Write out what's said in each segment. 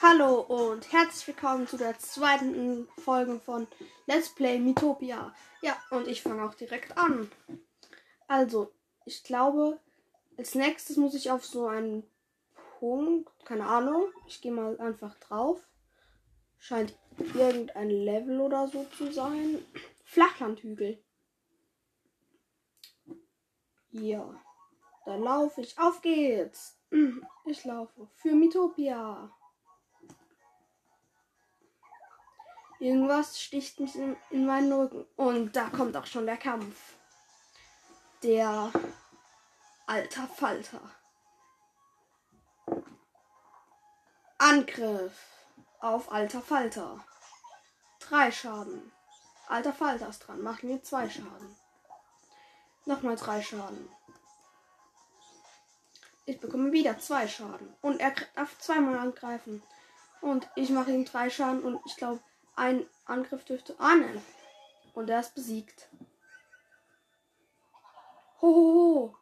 Hallo und herzlich willkommen zu der zweiten Folge von Let's Play Mythopia. Ja, und ich fange auch direkt an. Also, ich glaube, als nächstes muss ich auf so einen Punkt, keine Ahnung, ich gehe mal einfach drauf. Scheint irgendein Level oder so zu sein. Flachlandhügel. Ja, da laufe ich. Auf geht's. Ich laufe für Mythopia. Irgendwas sticht mich in, in meinen Rücken. Und da kommt auch schon der Kampf. Der alter Falter. Angriff auf alter Falter. Drei Schaden. Alter Falter ist dran. Macht mir zwei Schaden. Nochmal drei Schaden. Ich bekomme wieder zwei Schaden. Und er darf zweimal angreifen. Und ich mache ihm drei Schaden und ich glaube, ein Angriff dürfte. Ah, nein. Und er ist besiegt. Hohoho.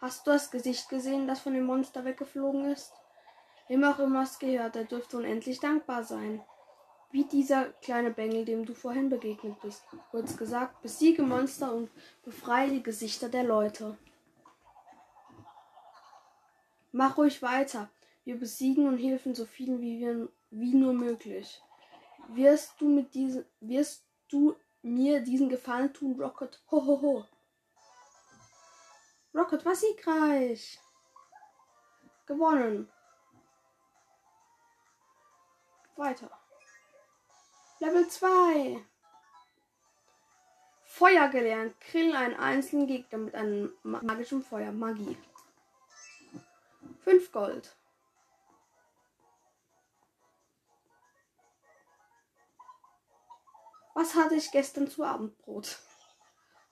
Hast du das Gesicht gesehen, das von dem Monster weggeflogen ist? Wem auch immer es gehört, er dürfte unendlich dankbar sein. Wie dieser kleine Bengel, dem du vorhin begegnet bist. Kurz gesagt, besiege Monster und befreie die Gesichter der Leute. Mach ruhig weiter. Wir besiegen und helfen so vielen wie, wir, wie nur möglich. Wirst du mit diesem, wirst du mir diesen Gefallen tun, Rocket? Ho, ho, ho. Rocket war siegreich. Gewonnen. Weiter. Level 2. Feuer gelernt. Krill einen einzelnen Gegner mit einem magischen Feuer. Magie. 5 Gold. Was hatte ich gestern zu Abendbrot?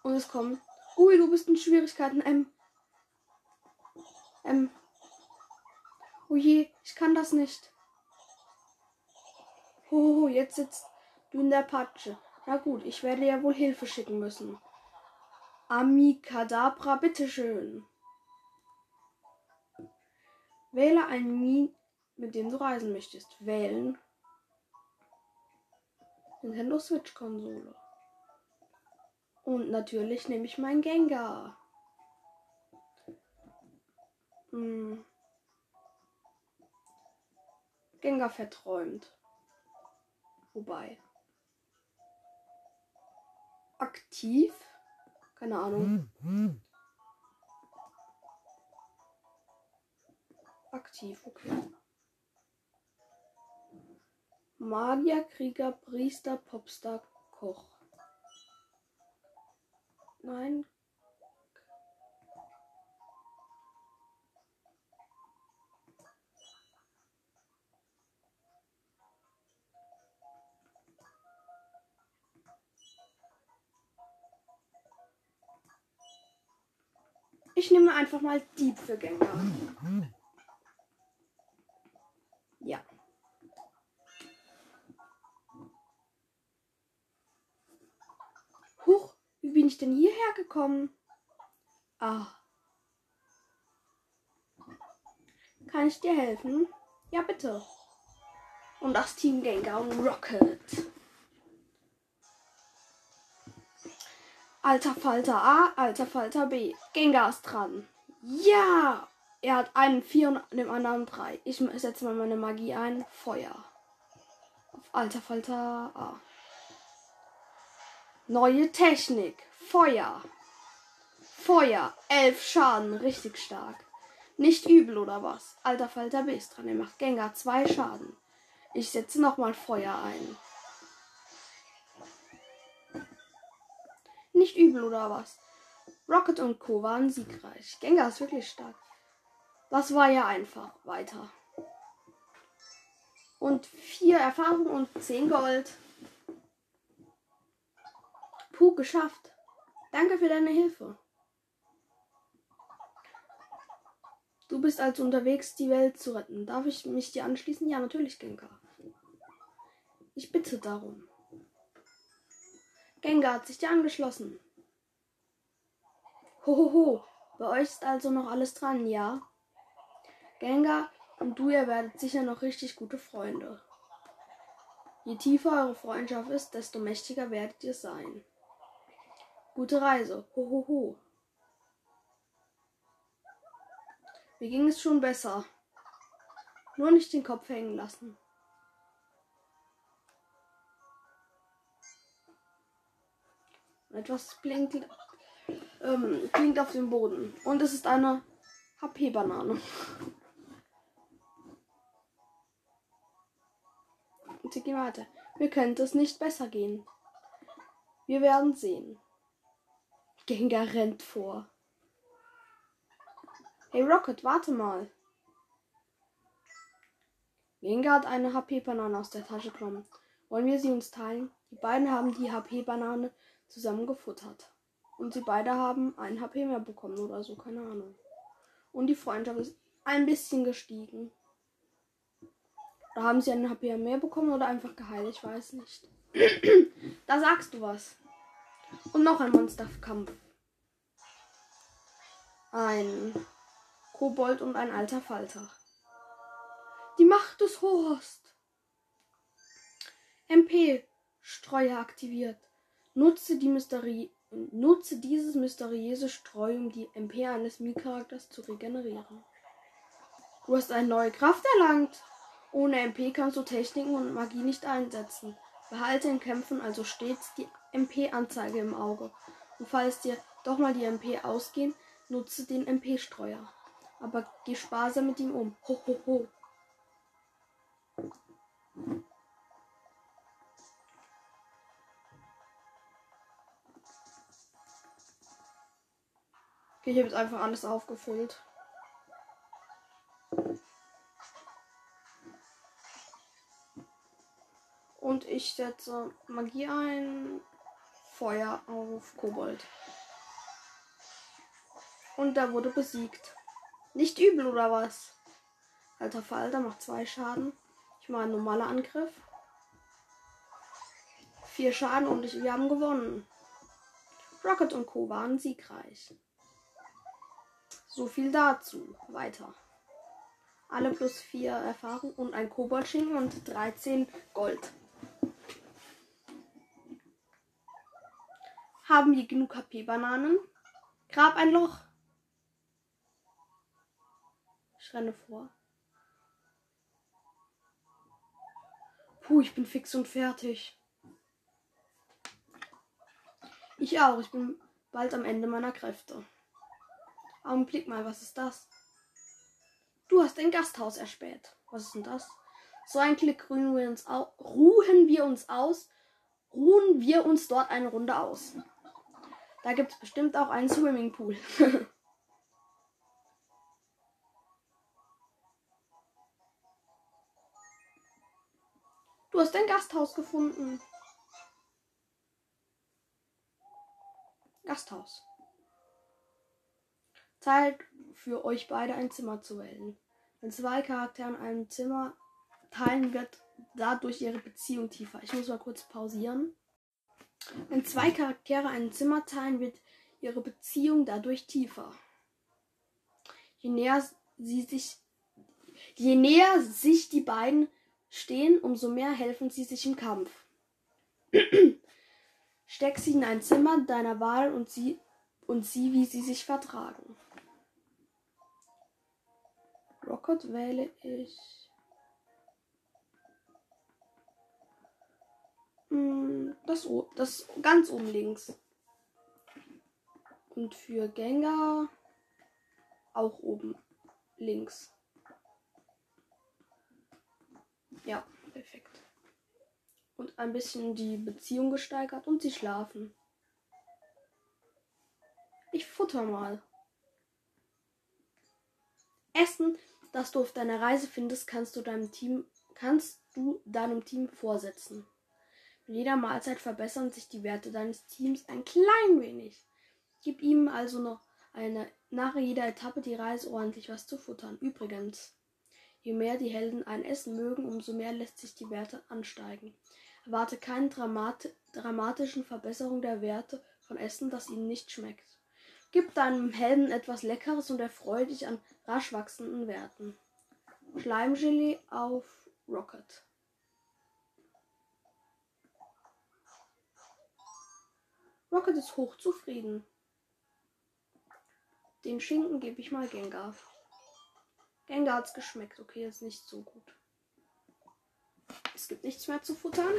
Und es kommt. Ui, du bist in Schwierigkeiten. Ähm. Ähm. Oh ich kann das nicht. Oh, jetzt sitzt du in der Patsche. Na gut, ich werde ja wohl Hilfe schicken müssen. Amikadabra, bitteschön. Wähle ein Mien, mit dem du reisen möchtest. Wählen. Nintendo Switch Konsole. Und natürlich nehme ich meinen Gengar. Hm. Gengar verträumt. Wobei. Aktiv? Keine Ahnung. Aktiv, okay. Magier, Krieger, Priester, Popstar, Koch. Nein. Ich nehme einfach mal Dieb für Gengar. Ja. Huch, wie bin ich denn hierher gekommen? Ah. Kann ich dir helfen? Ja, bitte. Und das Team Gengar und Rocket. Alter Falter A, alter Falter B. Gengar ist dran. Ja! Er hat einen 4 und dem anderen 3. Ich setze mal meine Magie ein. Feuer. Auf alter Falter A. Neue Technik. Feuer. Feuer. 11 Schaden. Richtig stark. Nicht übel oder was? Alter Falter B ist dran. Er macht Gengar 2 Schaden. Ich setze nochmal Feuer ein. Nicht übel oder was? Rocket und Co. waren siegreich. Gengar ist wirklich stark. Das war ja einfach. Weiter. Und vier Erfahrung und 10 Gold. Puh, geschafft. Danke für deine Hilfe. Du bist also unterwegs, die Welt zu retten. Darf ich mich dir anschließen? Ja, natürlich, Gengar. Ich bitte darum. Gengar hat sich dir angeschlossen. Hohoho, bei euch ist also noch alles dran, ja? Gengar, Und du, ihr werdet sicher noch richtig gute Freunde. Je tiefer eure Freundschaft ist, desto mächtiger werdet ihr sein. Gute Reise. Ho, ho, ho. Mir ging es schon besser. Nur nicht den Kopf hängen lassen. Etwas blinkt, ähm, blinkt auf dem Boden. Und es ist eine HP-Banane. Sie gehen weiter. Mir könnte es nicht besser gehen. Wir werden sehen. Gengar rennt vor. Hey Rocket, warte mal. Gengar hat eine HP-Banane aus der Tasche genommen. Wollen wir sie uns teilen? Die beiden haben die HP-Banane zusammen gefuttert. Und sie beide haben ein HP mehr bekommen oder so, keine Ahnung. Und die Freundschaft ist ein bisschen gestiegen. Oder haben sie einen HP mehr bekommen oder einfach geheilt? Ich weiß nicht. da sagst du was. Und noch ein Monsterkampf. Ein Kobold und ein alter Falter. Die Macht des Horst. MP Streuer aktiviert. Nutze, die Mysterie, nutze dieses mysteriöse Streu, um die MP eines Mii-Charakters zu regenerieren. Du hast eine neue Kraft erlangt. Ohne MP kannst du Techniken und Magie nicht einsetzen. Behalte in Kämpfen also stets die MP-Anzeige im Auge. Und falls dir doch mal die MP ausgehen, nutze den MP-Streuer. Aber geh sparsam mit ihm um. Ho, ho, ho. Okay, ich habe jetzt einfach alles aufgefüllt. Und ich setze Magie ein, Feuer auf Kobold. Und der wurde besiegt. Nicht übel oder was? Alter Falter macht zwei Schaden. Ich mache einen normaler Angriff. Vier Schaden und ich, wir haben gewonnen. Rocket und Co. waren siegreich. So viel dazu. Weiter. Alle plus 4 Erfahrung und ein Koboldschinken und 13 Gold. Haben wir genug HP-Bananen? Grab ein Loch. Ich renne vor. Puh, ich bin fix und fertig. Ich auch. Ich bin bald am Ende meiner Kräfte. Augenblick mal, was ist das? Du hast ein Gasthaus erspäht. Was ist denn das? So ein Klick ruhen wir uns, au ruhen wir uns aus. Ruhen wir uns dort eine Runde aus. Da gibt es bestimmt auch einen Swimmingpool. du hast ein Gasthaus gefunden. Gasthaus. Zeit für euch beide ein Zimmer zu wählen. Wenn zwei Charaktere in einem Zimmer teilen, wird dadurch ihre Beziehung tiefer. Ich muss mal kurz pausieren. Wenn zwei Charaktere ein Zimmer teilen, wird ihre Beziehung dadurch tiefer. Je näher sie sich, je näher sich die beiden stehen, umso mehr helfen sie sich im Kampf. Steck sie in ein Zimmer deiner Wahl und sie und sieh, wie sie sich vertragen. Rocket wähle ich. Das, das ganz oben links. Und für Gengar auch oben links. Ja, perfekt. Und ein bisschen die Beziehung gesteigert und sie schlafen. Ich futter mal. Essen das du auf deiner Reise findest, kannst du deinem Team, kannst du deinem Team vorsetzen. Mit jeder Mahlzeit verbessern sich die Werte deines Teams ein klein wenig. Gib ihm also noch eine, nach jeder Etappe die Reise ordentlich was zu futtern. Übrigens, je mehr die Helden ein Essen mögen, umso mehr lässt sich die Werte ansteigen. Erwarte keine Dramat dramatischen Verbesserung der Werte von Essen, das ihnen nicht schmeckt. Gib deinem Helden etwas Leckeres und erfreue dich an rasch wachsenden Werten. Schleimgelee auf Rocket. Rocket ist hochzufrieden. Den Schinken gebe ich mal Gengar. Gengar hat's geschmeckt. Okay, ist nicht so gut. Es gibt nichts mehr zu futtern.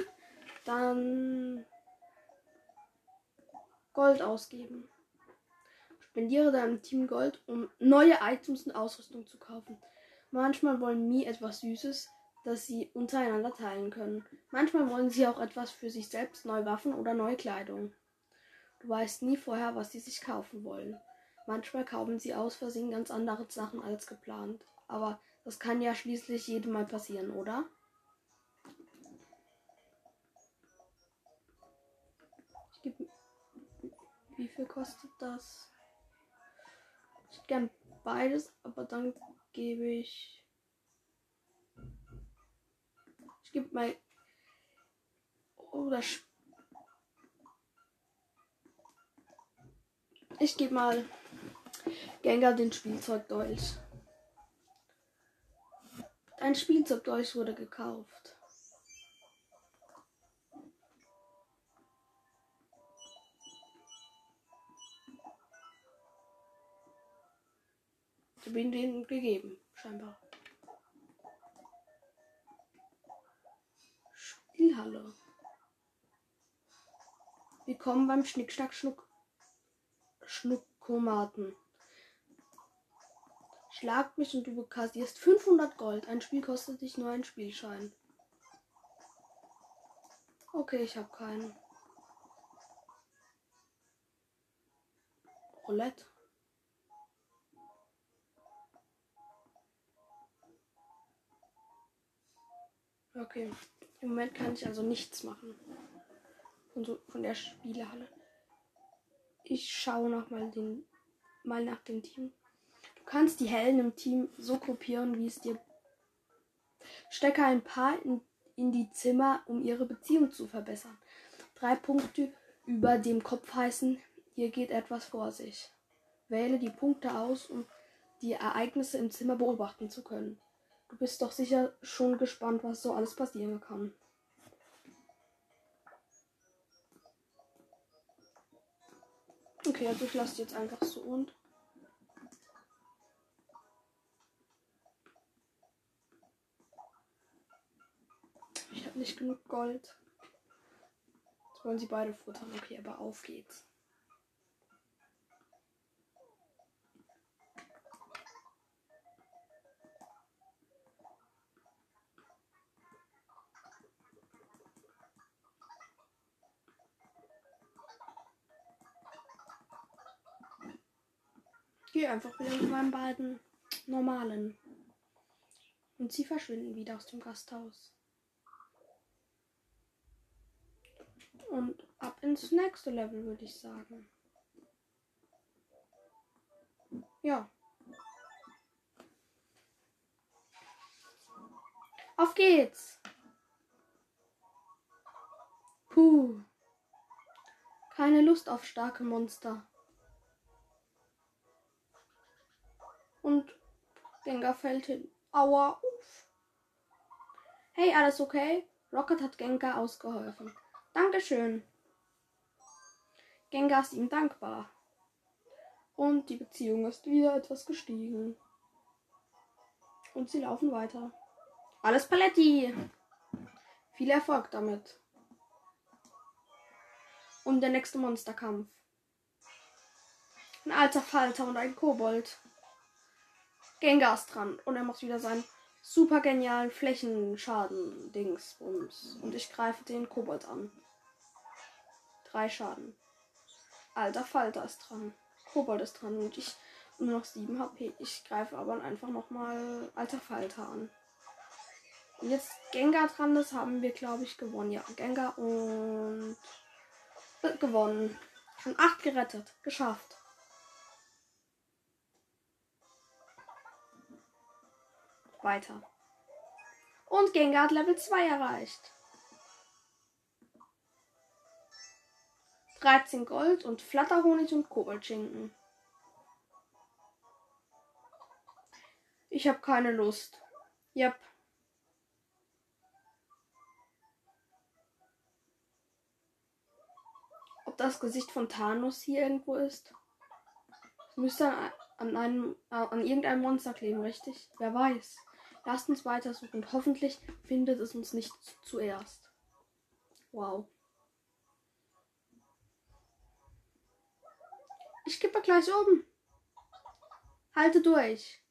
Dann Gold ausgeben. Spendiere deinem Team Gold, um neue Items und Ausrüstung zu kaufen. Manchmal wollen Mii etwas Süßes, das sie untereinander teilen können. Manchmal wollen sie auch etwas für sich selbst, neue Waffen oder neue Kleidung. Du weißt nie vorher, was sie sich kaufen wollen. Manchmal kaufen sie aus Versehen ganz andere Sachen als geplant. Aber das kann ja schließlich jedem mal passieren, oder? Ich gebe. Wie viel kostet das? Ich hätte gern beides, aber dann gebe ich. Ich gebe mal. Oh, das. Ich gebe mal Gengar den Spielzeugdolch. Ein Spielzeugdolch wurde gekauft. Ich habe ihn den gegeben, scheinbar. Spielhalle. Willkommen beim Schnickschnack Schnuck Schnuckomaten. Schlag mich und du bekassierst 500 Gold. Ein Spiel kostet dich nur einen Spielschein. Okay, ich habe keinen. Roulette. Okay. Im Moment kann ich also nichts machen. Von, so, von der Spielehalle. Ich schaue noch mal, den, mal nach dem Team. Du kannst die Hellen im Team so gruppieren, wie es dir. Stecke ein paar in, in die Zimmer, um ihre Beziehung zu verbessern. Drei Punkte über dem Kopf heißen, hier geht etwas vor sich. Wähle die Punkte aus, um die Ereignisse im Zimmer beobachten zu können. Du bist doch sicher schon gespannt, was so alles passieren kann. Okay, also ich lasse jetzt einfach so und. Ich habe nicht genug Gold. Jetzt wollen sie beide futtern. Okay, aber auf geht's. Gehe einfach wieder mit meinen beiden normalen. Und sie verschwinden wieder aus dem Gasthaus. Und ab ins nächste Level, würde ich sagen. Ja. Auf geht's! Puh. Keine Lust auf starke Monster. Und Gengar fällt hin. Aua. Uff. Hey, alles okay? Rocket hat Gengar ausgeholfen. Dankeschön. Gengar ist ihm dankbar. Und die Beziehung ist wieder etwas gestiegen. Und sie laufen weiter. Alles Paletti. Viel Erfolg damit. Und der nächste Monsterkampf. Ein alter Falter und ein Kobold. Gengar ist dran. Und er macht wieder seinen super genialen Flächenschaden Dingsbums. Und ich greife den Kobold an. Drei Schaden. Alter Falter ist dran. Kobold ist dran und ich nur noch 7 HP. Ich greife aber einfach nochmal Alter Falter an. Und jetzt Gengar dran ist, haben wir, glaube ich, gewonnen. Ja, Gengar und gewonnen. Schon 8 gerettet. Geschafft. Weiter. Und Gengar hat Level 2 erreicht. 13 Gold und Flatterhonig und Koboldschinken. Ich habe keine Lust. Yep. Ob das Gesicht von Thanos hier irgendwo ist? Es müsste an einem, äh, an irgendeinem Monster kleben, richtig? Wer weiß. Lasst uns weitersuchen und hoffentlich findet es uns nicht zuerst. Wow. Ich kippe gleich oben. Halte durch.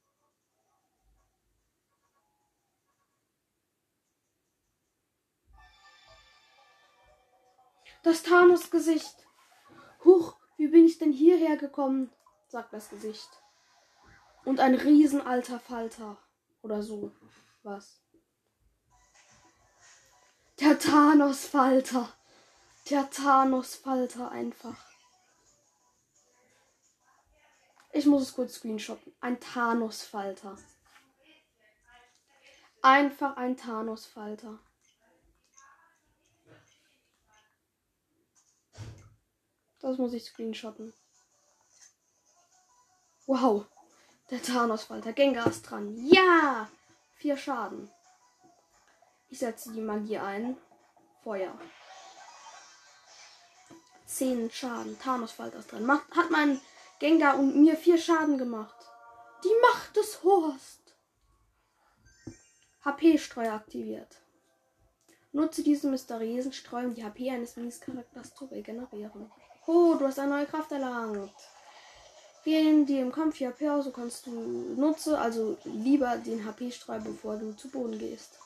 Das Thanos-Gesicht. Huch, wie bin ich denn hierher gekommen? sagt das Gesicht. Und ein riesenalter Falter. Oder so. Was? Der Thanos-Falter. Der Thanos-Falter einfach. Ich muss es kurz screenshotten. Ein Thanos-Falter. Einfach ein Thanos-Falter. Das muss ich screenshotten. Wow. Der Thanos-Falter. Gengar ist dran. Ja! Vier Schaden. Ich setze die Magie ein. Feuer. Zehn Schaden. Thanos-Falter ist dran. Macht, hat mein Gengar und mir vier Schaden gemacht. Die Macht des Horst. HP-Streu aktiviert. Nutze diese mysteriösen Streu, um die HP eines Minis-Charakters zu regenerieren. Oh, du hast eine neue Kraft erlangt. Gehen die im Kampf hier HP aus, so kannst du nutze also lieber den HP-Streu, bevor du zu Boden gehst.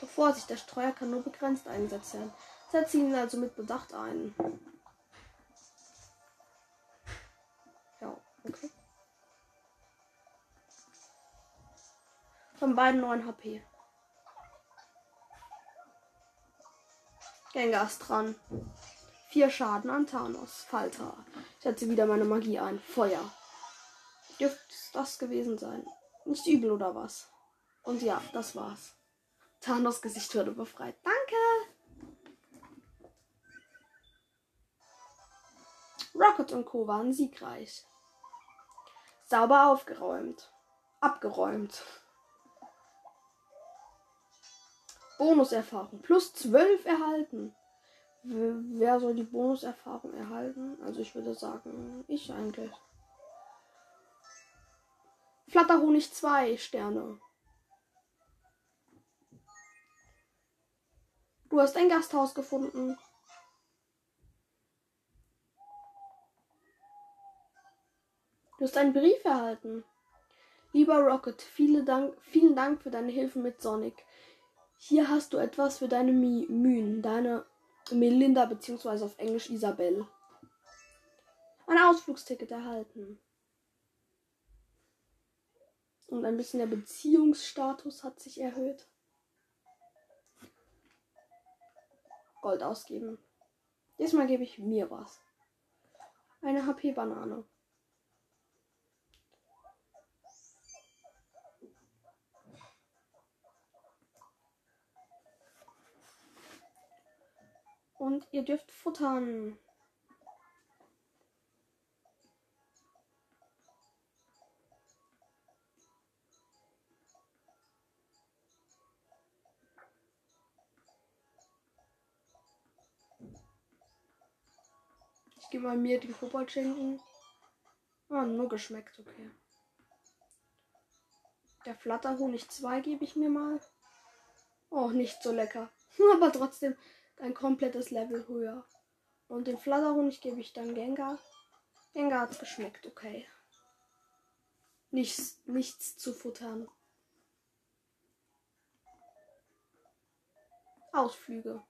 Doch Vorsicht, der Streuer kann nur begrenzt eingesetzt werden. Setze ihn also mit Bedacht ein. Ja, okay. Von beiden 9 HP. Gengar ist dran. Vier Schaden an Thanos. Falter. Ich setze wieder meine Magie ein. Feuer. Dürfte das gewesen sein. Nicht übel oder was? Und ja, das war's. Thanos Gesicht wurde befreit. Danke! Rocket und Co. waren siegreich. Sauber aufgeräumt. Abgeräumt. Bonuserfahrung. Plus 12 erhalten. Wer soll die Bonuserfahrung erhalten? Also ich würde sagen, ich eigentlich. Flatterhonig 2 Sterne. Du hast ein Gasthaus gefunden. Du hast einen Brief erhalten. Lieber Rocket, vielen Dank, vielen Dank für deine Hilfe mit Sonic. Hier hast du etwas für deine Mühen, deine Melinda bzw. auf Englisch Isabel. Ein Ausflugsticket erhalten. Und ein bisschen der Beziehungsstatus hat sich erhöht. Gold ausgeben. Diesmal gebe ich mir was. Eine HP-Banane. Und ihr dürft futtern. Ich gehe mal mir den Kobold schenken. Ah, nur geschmeckt, okay. Der Flatterhonig 2 gebe ich mir mal. Oh, nicht so lecker. Aber trotzdem ein komplettes Level höher. Und den Flatterhonig gebe ich dann Gengar. Gengar hat geschmeckt, okay. Nichts, nichts zu futtern. Ausflüge.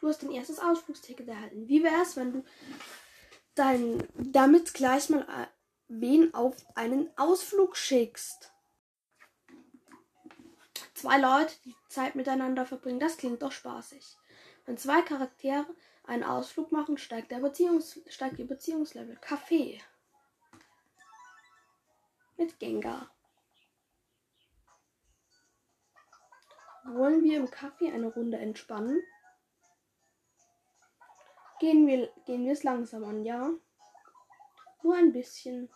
Du hast dein erstes Ausflugsticket erhalten. Wie wäre es, wenn du dein, damit gleich mal äh, wen auf einen Ausflug schickst? Zwei Leute, die Zeit miteinander verbringen, das klingt doch spaßig. Wenn zwei Charaktere einen Ausflug machen, steigt, der Beziehungs steigt ihr Beziehungslevel. Kaffee. Mit Gengar. Wollen wir im Kaffee eine Runde entspannen? Gehen wir, gehen wir es langsam an, ja? Nur ein bisschen.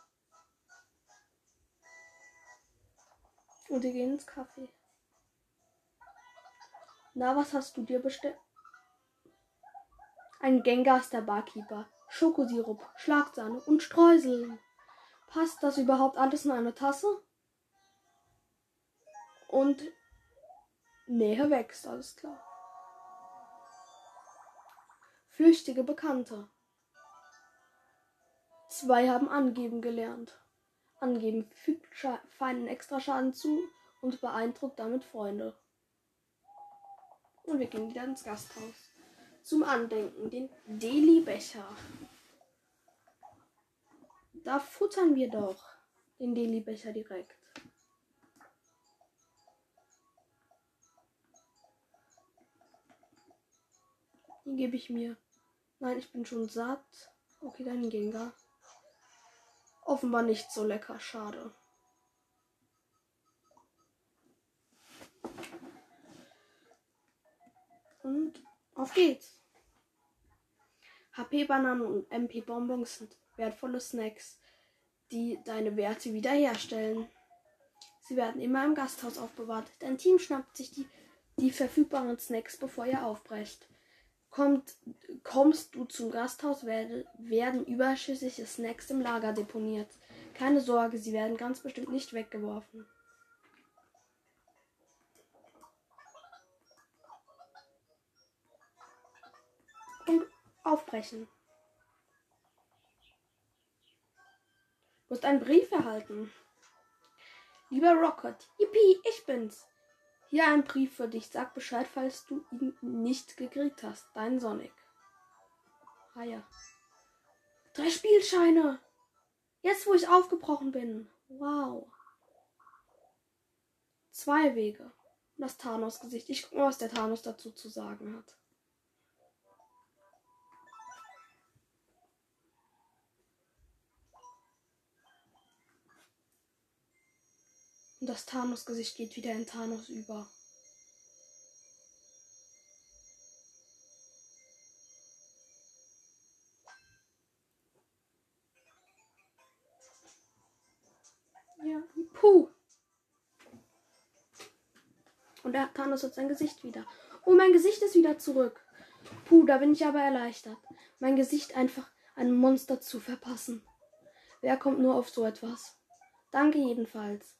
Und wir gehen ins Kaffee. Na, was hast du dir bestellt? Ein Gengar ist der Barkeeper. Schokosirup, Schlagsahne und Streusel. Passt das überhaupt alles in eine Tasse? Und Nähe wächst, alles klar. Flüchtige Bekannte. Zwei haben angeben gelernt. Angeben fügt Scha feinen Extraschaden zu und beeindruckt damit Freunde. Und wir gehen wieder ins Gasthaus. Zum Andenken, den Deli-Becher. Da futtern wir doch den Deli-Becher direkt. Gebe ich mir. Nein, ich bin schon satt. Okay, dann Gengar. Offenbar nicht so lecker, schade. Und auf geht's. HP-Bananen und MP-Bonbons sind wertvolle Snacks, die deine Werte wiederherstellen. Sie werden immer im Gasthaus aufbewahrt. Dein Team schnappt sich die, die verfügbaren Snacks, bevor ihr aufbrecht. Kommt, kommst du zum Gasthaus, werde, werden überschüssige Snacks im Lager deponiert. Keine Sorge, sie werden ganz bestimmt nicht weggeworfen. Aufbrechen. Du hast einen Brief erhalten. Lieber Rocket, yippie, ich bin's. Hier ein Brief für dich. Sag Bescheid, falls du ihn nicht gekriegt hast. Dein Sonic. Ah ja. Drei Spielscheine. Jetzt, wo ich aufgebrochen bin. Wow. Zwei Wege. Das Thanos-Gesicht. Ich gucke mal, was der Thanos dazu zu sagen hat. Und das Thanos-Gesicht geht wieder in Thanos über. Ja, puh. Und der Thanos hat sein Gesicht wieder. Oh, mein Gesicht ist wieder zurück. Puh, da bin ich aber erleichtert. Mein Gesicht einfach einem Monster zu verpassen. Wer kommt nur auf so etwas? Danke jedenfalls.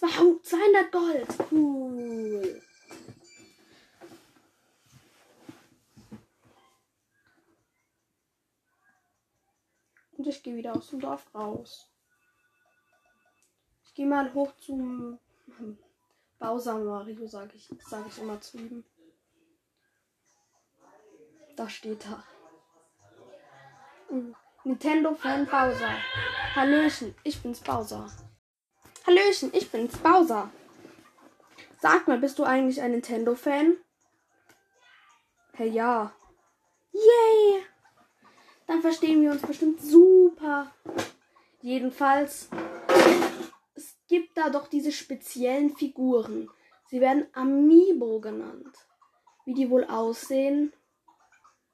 200 Gold. Cool. Und ich gehe wieder aus dem Dorf raus. Ich gehe mal hoch zum Bowser Mario, sage ich, sag ich immer zu ihm. Da steht er. Nintendo Fan Bowser. Hallöchen, ich bin's Bowser. Hallöchen, ich bin's, Bowser. Sag mal, bist du eigentlich ein Nintendo-Fan? Hey, ja. Yay! Dann verstehen wir uns bestimmt super. Jedenfalls, es gibt da doch diese speziellen Figuren. Sie werden Amiibo genannt. Wie die wohl aussehen?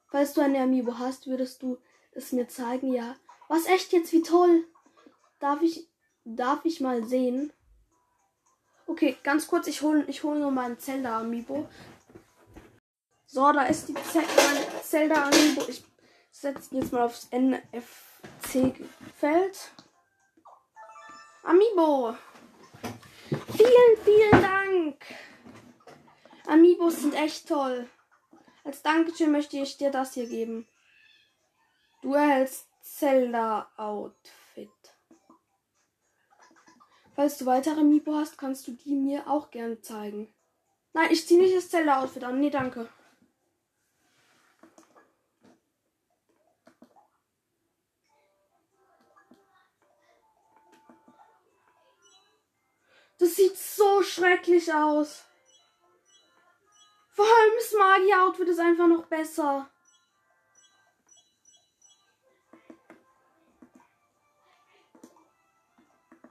Falls du eine Amiibo hast, würdest du es mir zeigen, ja. Was echt jetzt, wie toll. Darf ich Darf ich mal sehen? Okay, ganz kurz, ich hole ich hol nur meinen Zelda Amiibo. So, da ist die Zelda Amiibo. Ich setze jetzt mal aufs NFC-Feld. Amiibo. Vielen, vielen Dank. Amiibos sind echt toll. Als Dankeschön möchte ich dir das hier geben. Du erhältst Zelda Outfit. Falls du weitere Mipo hast, kannst du die mir auch gerne zeigen. Nein, ich ziehe nicht das Zelda-Outfit an. Nee, danke. Das sieht so schrecklich aus. Vor allem das Magier-Outfit ist einfach noch besser.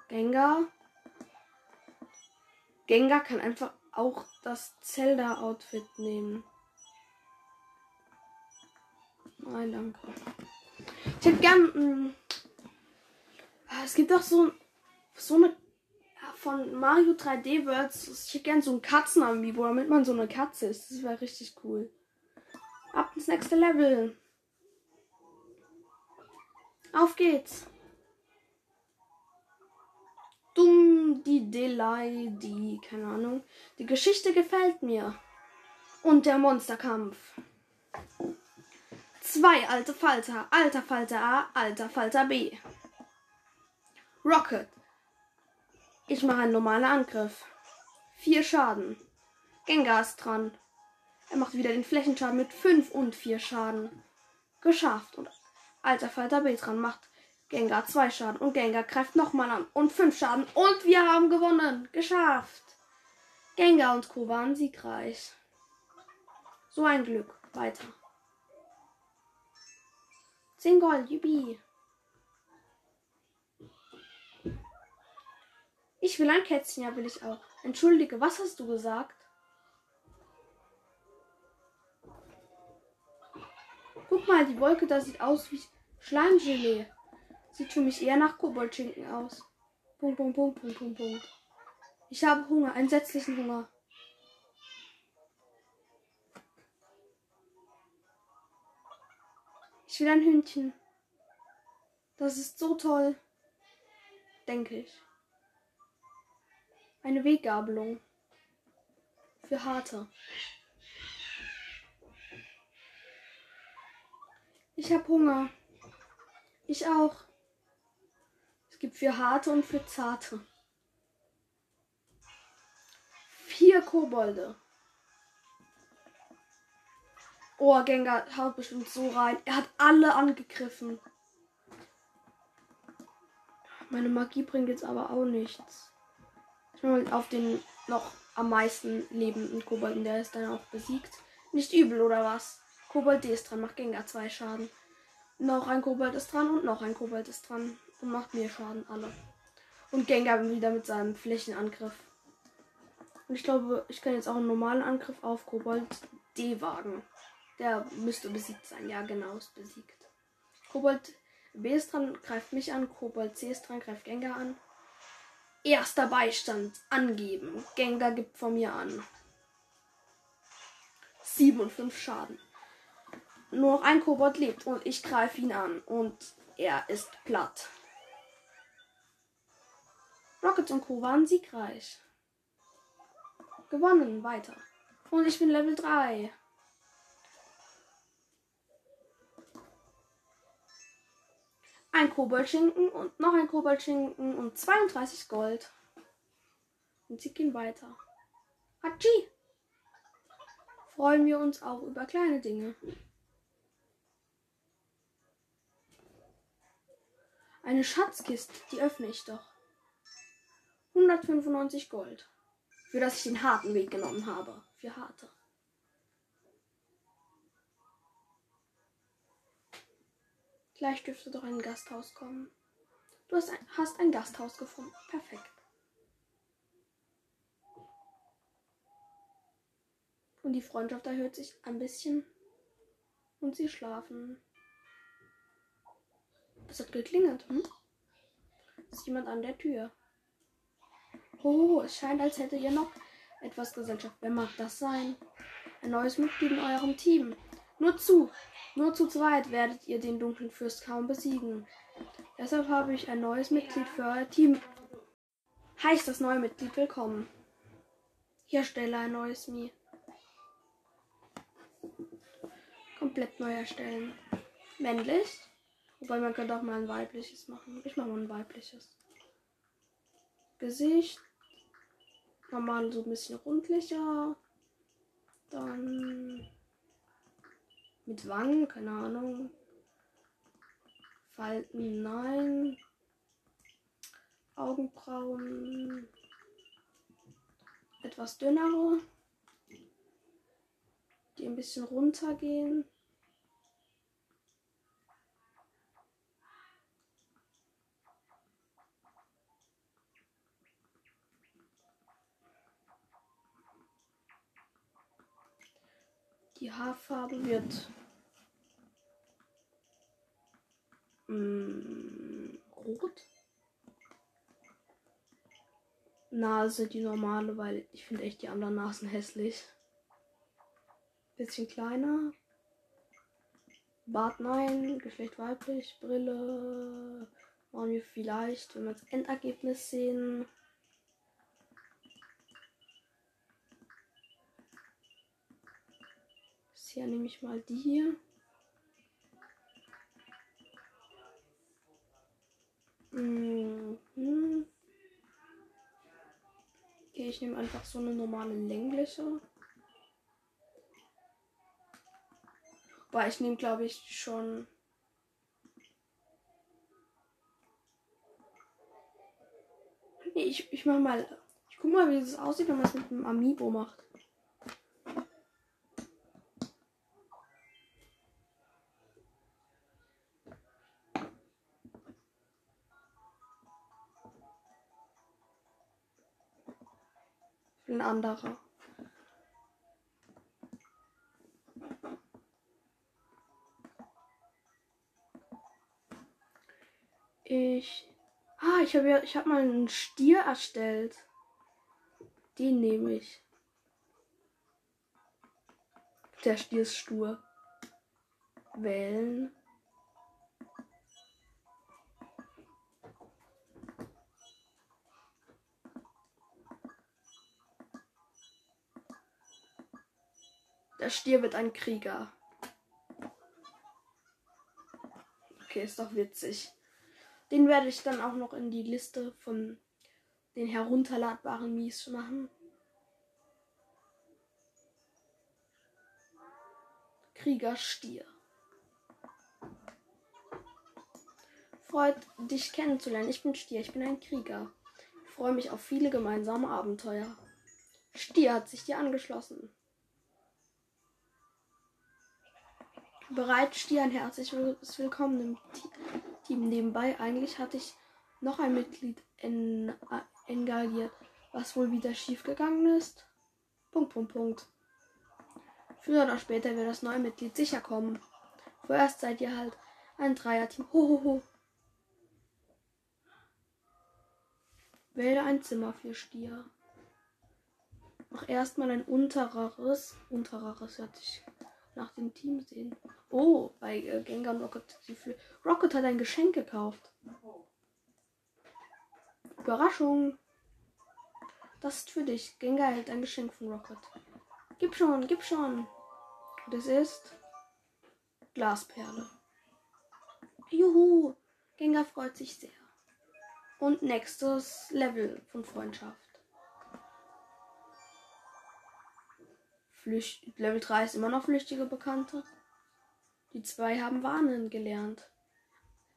Gengar. Gengar kann einfach auch das Zelda-Outfit nehmen. Nein, danke. Ich hätte gern. Mh, hm, es gibt auch so, so eine von Mario 3D Worlds. Ich hätte gern so ein Katzenamiibo, damit man so eine Katze ist. Das wäre richtig cool. Ab ins nächste Level. Auf geht's. Dumm, die Delay, die, keine Ahnung. Die Geschichte gefällt mir. Und der Monsterkampf. Zwei alte Falter. Alter Falter A, alter Falter B. Rocket. Ich mache einen normalen Angriff. Vier Schaden. Gengar ist dran. Er macht wieder den Flächenschaden mit fünf und vier Schaden. Geschafft. Und alter Falter B dran macht Gengar zwei Schaden. Und Gengar greift nochmal an. Und fünf Schaden. Und wir haben gewonnen. Geschafft. Gengar und Co. waren siegreich. So ein Glück. Weiter. Zehn Gold. Jubi. Ich will ein Kätzchen, ja, will ich auch. Entschuldige, was hast du gesagt? Guck mal, die Wolke da sieht aus wie Schleimgelee. Sieht für mich eher nach Koboldschinken aus. Punkt, Punkt, Punkt, Punkt, Punkt, Punkt. Ich habe Hunger, entsetzlichen Hunger. Ich will ein Hündchen. Das ist so toll. Denke ich. Eine Weggabelung. Für Harte. Ich habe Hunger. Ich auch. Gibt für Harte und für Zarte. Vier Kobolde. Oh, Gengar haut bestimmt so rein. Er hat alle angegriffen. Meine Magie bringt jetzt aber auch nichts auf den noch am meisten lebenden Kobolden. Der ist dann auch besiegt. Nicht übel, oder was? Kobold D ist dran, macht Gengar zwei Schaden. Noch ein Kobold ist dran und noch ein Kobold ist dran. Und macht mir Schaden, alle. Und Gengar wieder mit seinem Flächenangriff. Und ich glaube, ich kann jetzt auch einen normalen Angriff auf Kobold D wagen. Der müsste besiegt sein. Ja, genau, ist besiegt. Kobold B ist dran, greift mich an. Kobold C ist dran, greift Gengar an. Erster Beistand angeben. Gengar gibt von mir an. 7 und 5 Schaden. Nur noch ein Kobold lebt und ich greife ihn an und er ist platt. Rocket und Co. waren siegreich. Gewonnen, weiter. Und ich bin Level 3. ein Koboldschinken und noch ein Koboldschinken und 32 Gold. Und sie gehen weiter. Hatschi! Freuen wir uns auch über kleine Dinge. Eine Schatzkiste, die öffne ich doch. 195 Gold. Für das ich den harten Weg genommen habe. Für harte. Gleich dürfte doch ein Gasthaus kommen. Du hast ein, hast ein Gasthaus gefunden. Perfekt. Und die Freundschaft erhöht sich ein bisschen. Und sie schlafen. Es hat geklingelt. Hm? Ist jemand an der Tür? Oh, es scheint, als hätte ihr noch etwas Gesellschaft. Wer mag das sein? Ein neues Mitglied in eurem Team. Nur zu. Nur zu zweit werdet ihr den dunklen Fürst kaum besiegen. Deshalb habe ich ein neues Mitglied für euer Team. Heißt das neue Mitglied willkommen. Hier stelle ein neues Mi. Komplett neu erstellen. Männlich. Wobei man könnte auch mal ein weibliches machen. Ich mache mal ein weibliches. Gesicht. Normal so ein bisschen rundlicher. Dann mit Wangen, keine Ahnung. Falten, nein. Augenbrauen. Etwas dünnere. Die ein bisschen runtergehen. Die Haarfarbe wird mm, rot. Nase die normale, weil ich finde echt die anderen Nasen hässlich. Bisschen kleiner. Bart nein, Geschlecht weiblich, Brille. Wollen wir vielleicht, wenn wir das Endergebnis sehen. Hier nehme ich mal die hier. Mhm. Okay, ich nehme einfach so eine normale längliche. Weil ich nehme, glaube ich, schon. Nee, ich, ich mach mal. Ich guck mal, wie das aussieht, wenn man es mit dem Amiibo macht. Ein anderer. Ich. Ah, ich habe ja, ich habe mal einen Stier erstellt. Den nehme ich. Der Stier ist stur. Wählen. Der Stier wird ein Krieger. Okay, ist doch witzig. Den werde ich dann auch noch in die Liste von den herunterladbaren Mies machen. Kriegerstier. Freut dich kennenzulernen. Ich bin Stier, ich bin ein Krieger. Ich freue mich auf viele gemeinsame Abenteuer. Stier hat sich dir angeschlossen. Bereit, Stier, ein herzliches Willkommen im Team. Nebenbei, eigentlich hatte ich noch ein Mitglied en engagiert, was wohl wieder schiefgegangen ist. Punkt, Punkt, Punkt. Früher oder später wird das neue Mitglied sicher kommen. Vorerst seid ihr halt ein Dreierteam. Hohoho. Wähle ein Zimmer für Stier. Mach erstmal ein untereres. Untereres hört sich nach dem Team sehen. Oh, bei äh, Gengar Rocket. Rocket hat ein Geschenk gekauft. Überraschung. Das ist für dich. Gengar hält ein Geschenk von Rocket. Gib schon, gib schon. Das ist Glasperle. Juhu. Gengar freut sich sehr. Und nächstes Level von Freundschaft. Flücht Level 3 ist immer noch flüchtige Bekannte. Die zwei haben Warnen gelernt.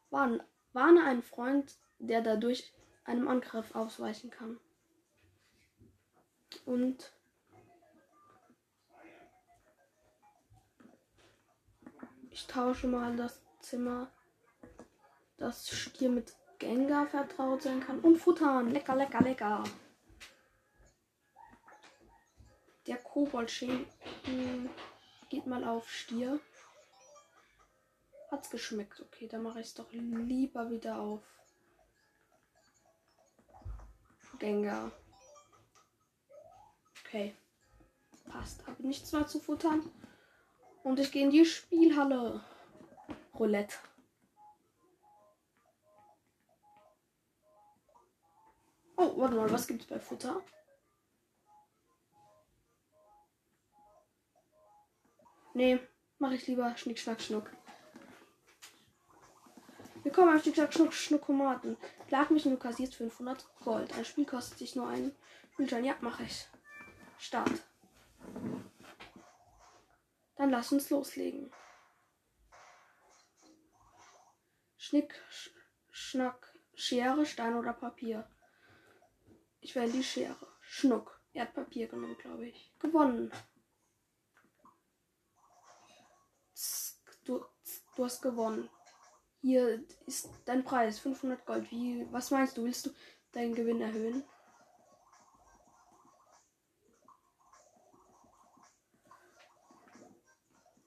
Warn warne einen Freund, der dadurch einem Angriff ausweichen kann. Und ich tausche mal das Zimmer, das Stier mit Gengar vertraut sein kann. Und futtern. Lecker, lecker, lecker. Der Koboldschädel geht mal auf Stier. Hat's geschmeckt. Okay, dann mache ich es doch lieber wieder auf. Gengar. Okay. Passt. Habe nichts mehr zu futtern. Und ich gehe in die Spielhalle. Roulette. Oh, warte mal, was gibt's bei Futter? Nee, mache ich lieber Schnick, Schnack, Schnuck. Willkommen auf Schnick, Schnack, Schnuck, Schnuckomaten. Plag mich und du kassierst 500 Gold. Ein Spiel kostet sich nur einen Spielschein. Ja, mache ich. Start. Dann lass uns loslegen. Schnick, Sch Schnack, Schere, Stein oder Papier. Ich wähle die Schere. Schnuck. Er hat Papier genommen, glaube ich. Gewonnen. Du, du hast gewonnen. Hier ist dein Preis, 500 Gold. Wie, was meinst du? Willst du deinen Gewinn erhöhen?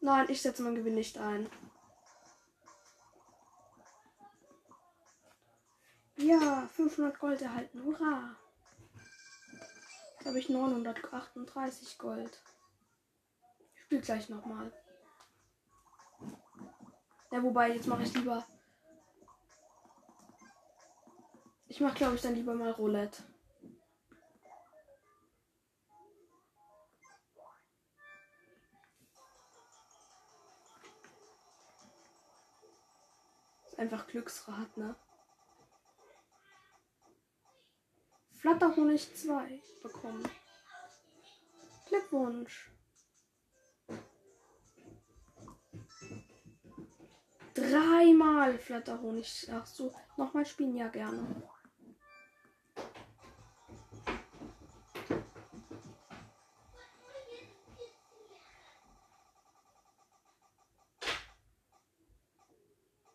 Nein, ich setze meinen Gewinn nicht ein. Ja, 500 Gold erhalten. Hurra! habe ich 938 Gold. Ich spiele gleich nochmal. Ja, wobei, jetzt mache ich lieber. Ich mache, glaube ich, dann lieber mal Roulette. Einfach Glücksrad, ne? Flatterhonig 2 bekommen. Glückwunsch. Dreimal Flatterhonig. Ach so, nochmal spielen ja gerne.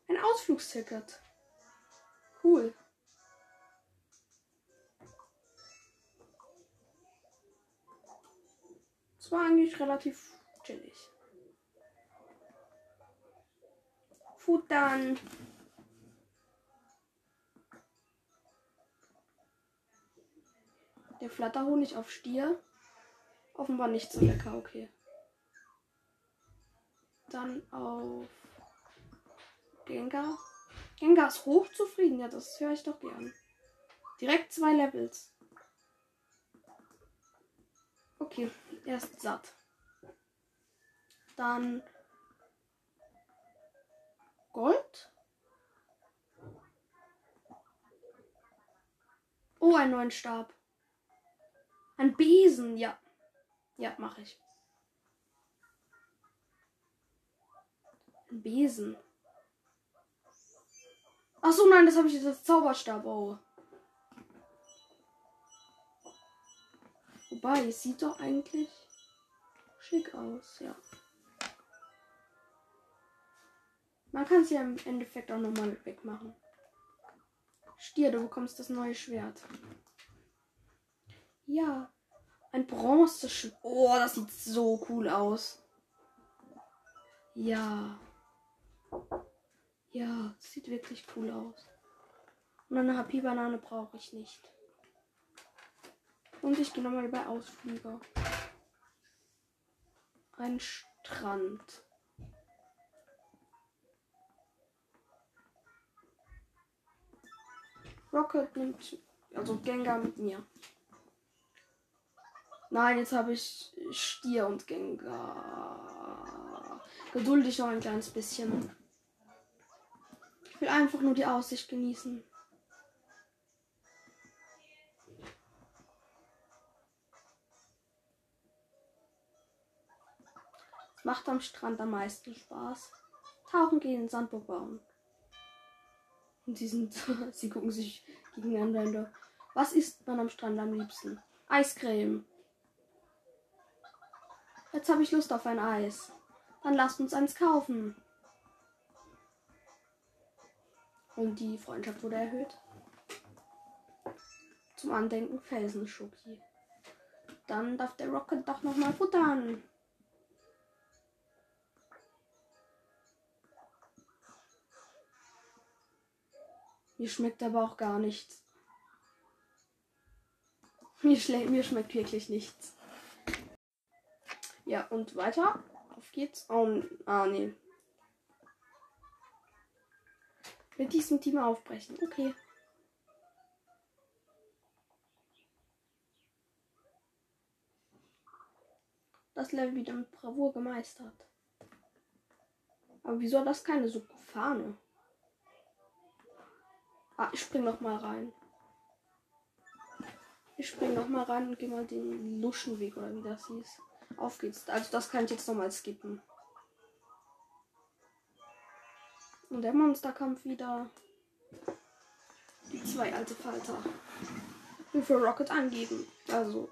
Ein Ausflugsticket. Cool. Es war eigentlich relativ chillig. Futtern. Der Flatterhonig auf Stier. Offenbar nicht so lecker, okay. Dann auf Gengar. Gengar ist hochzufrieden, ja, das höre ich doch gern. Direkt zwei Levels. Okay, er ist satt. Dann Gold. Oh, einen neuen Stab. Ein Besen, ja. Ja, mache ich. Ein Besen. Ach so, nein, das habe ich jetzt als Zauberstab. Oh. Wobei, es sieht doch eigentlich schick aus, ja. Man kann es ja im Endeffekt auch nochmal wegmachen. Stier, du bekommst das neue Schwert. Ja. Ein Bronzeschwert. Oh, das sieht so cool aus. Ja. Ja, sieht wirklich cool aus. Und eine HP-Banane brauche ich nicht. Und ich gehe nochmal bei Ausflüger. Ein Strand. Rocket nimmt also Gengar mit mir. Nein, jetzt habe ich Stier und Gengar. Geduldig noch ein kleines bisschen. Ich will einfach nur die Aussicht genießen. Macht am Strand am meisten Spaß. Tauchen gehen, Sandburg bauen. Und sie sind, sie gucken sich gegeneinander. Was isst man am Strand am liebsten? Eiscreme. Jetzt habe ich Lust auf ein Eis. Dann lasst uns eins kaufen. Und die Freundschaft wurde erhöht. Zum Andenken Felsenschoki. Dann darf der Rocket doch noch mal futtern. Mir schmeckt aber auch gar nichts. Mir, mir schmeckt wirklich nichts. Ja, und weiter. Auf geht's. Oh, ah, nee. Mit diesem Team aufbrechen. Okay. Das Level wieder mit Bravour gemeistert. Aber wieso hat das keine so Fahne? Ah, ich spring noch mal rein. Ich spring noch mal rein und gehe mal den Luschenweg oder wie das hieß. Auf geht's. Also das kann ich jetzt noch mal skippen. Und der Monsterkampf wieder. Die zwei alte Falter. Wie für Rocket angeben. Also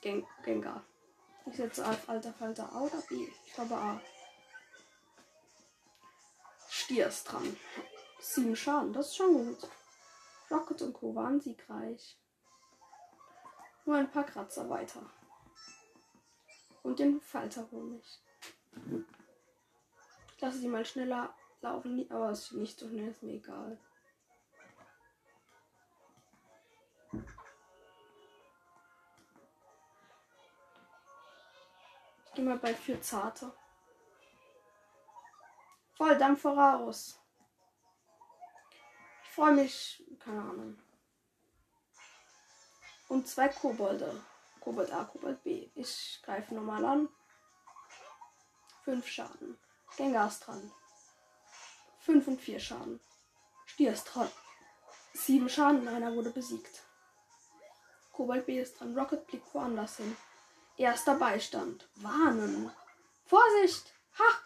Gen Gengar. Ich setze auf alter Falter A oder B. Ich glaube A. Stier ist dran. Sieben Schaden, das ist schon gut. Rocket und Co. waren siegreich. Nur ein paar Kratzer weiter. Und den Falterhonig. Ich lasse sie mal schneller laufen, aber es ist nicht so schnell, ist mir egal. gehe mal bei für Zarte. Volldampf voraus. Freue mich, keine Ahnung. Und zwei Kobolde. Kobold A, Kobold B. Ich greife normal an. Fünf Schaden. Gengar ist dran. Fünf und vier Schaden. Stier ist dran. Sieben Schaden, einer wurde besiegt. Kobold B ist dran. Rocket blickt woanders hin. Erster Beistand. Warnen. Vorsicht! Ha!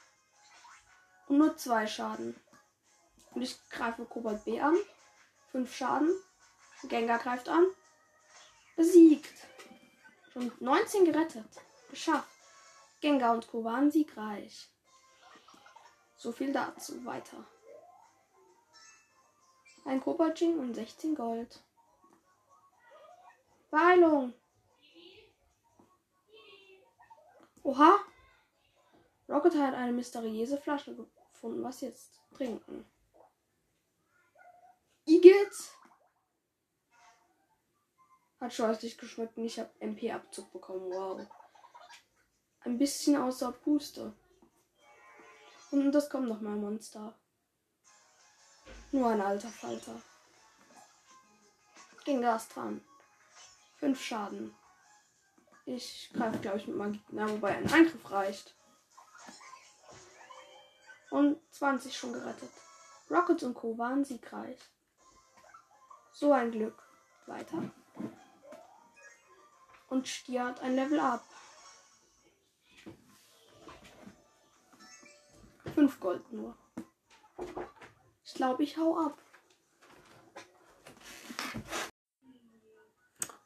Und nur zwei Schaden. Und ich greife Kobold B an. Fünf Schaden. Gengar greift an. Besiegt. Schon 19 gerettet. Geschafft. Gengar und Co. waren siegreich. So viel dazu. Weiter. Ein Kobaltsching und 16 Gold. Beeilung. Oha. Rocket hat eine mysteriöse Flasche gefunden. Was jetzt? Trinken. Igitt hat scheußlich geschmeckt und ich habe MP-Abzug bekommen. Wow. Ein bisschen außer Puste. Und das kommt noch mal Monster. Nur ein alter Falter. Ging Gas dran. Fünf Schaden. Ich greife, glaube ich, mit Magie. Na, wobei ein Angriff reicht. Und 20 schon gerettet. Rocket und Co. waren siegreich. So ein Glück. Weiter. Und Stier ein Level up. 5 Gold nur. Ich glaube, ich hau ab.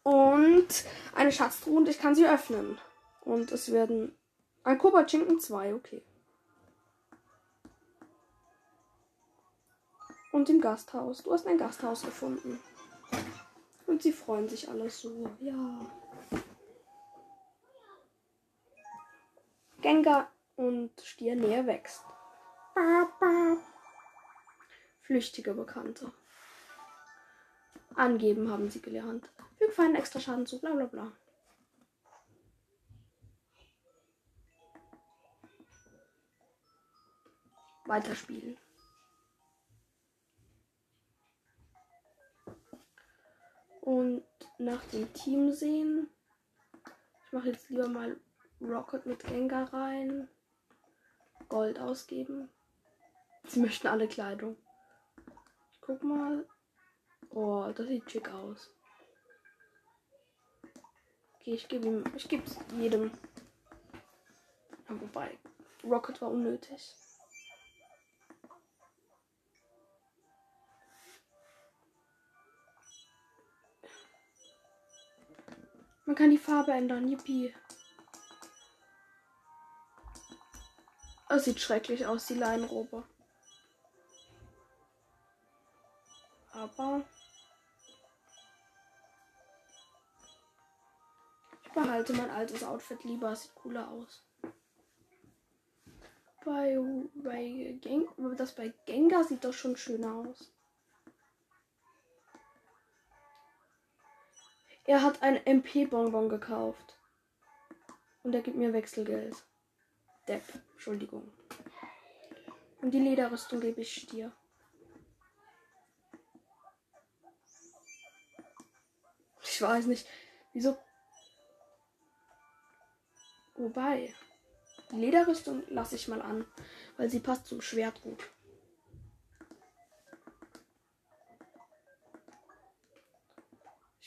Und eine Schatztruhe und ich kann sie öffnen. Und es werden ein Kobaltschinken 2, okay. Und im Gasthaus. Du hast ein Gasthaus gefunden. Und sie freuen sich alle so. Ja. Gengar und Stier näher wächst. Flüchtige Bekannte. Angeben haben sie gelernt. Füg feinen extra Schaden zu, bla bla bla. Weiterspielen. Und nach dem Team sehen. Ich mache jetzt lieber mal Rocket mit Gengar rein. Gold ausgeben. Sie möchten alle Kleidung. Ich guck mal. Oh, das sieht schick aus. Okay, ich gebe ihm. Ich gebe es jedem. Wobei. Rocket war unnötig. Man kann die Farbe ändern. Yippie. Es sieht schrecklich aus, die Leinrobe. Aber ich behalte mein altes Outfit lieber. Es sieht cooler aus. Bei, bei Gen das bei Gengar sieht doch schon schöner aus. Er hat ein MP-Bonbon gekauft. Und er gibt mir Wechselgeld. Depp, Entschuldigung. Und die Lederrüstung gebe ich dir. Ich weiß nicht, wieso. Wobei, die Lederrüstung lasse ich mal an, weil sie passt zum Schwert gut.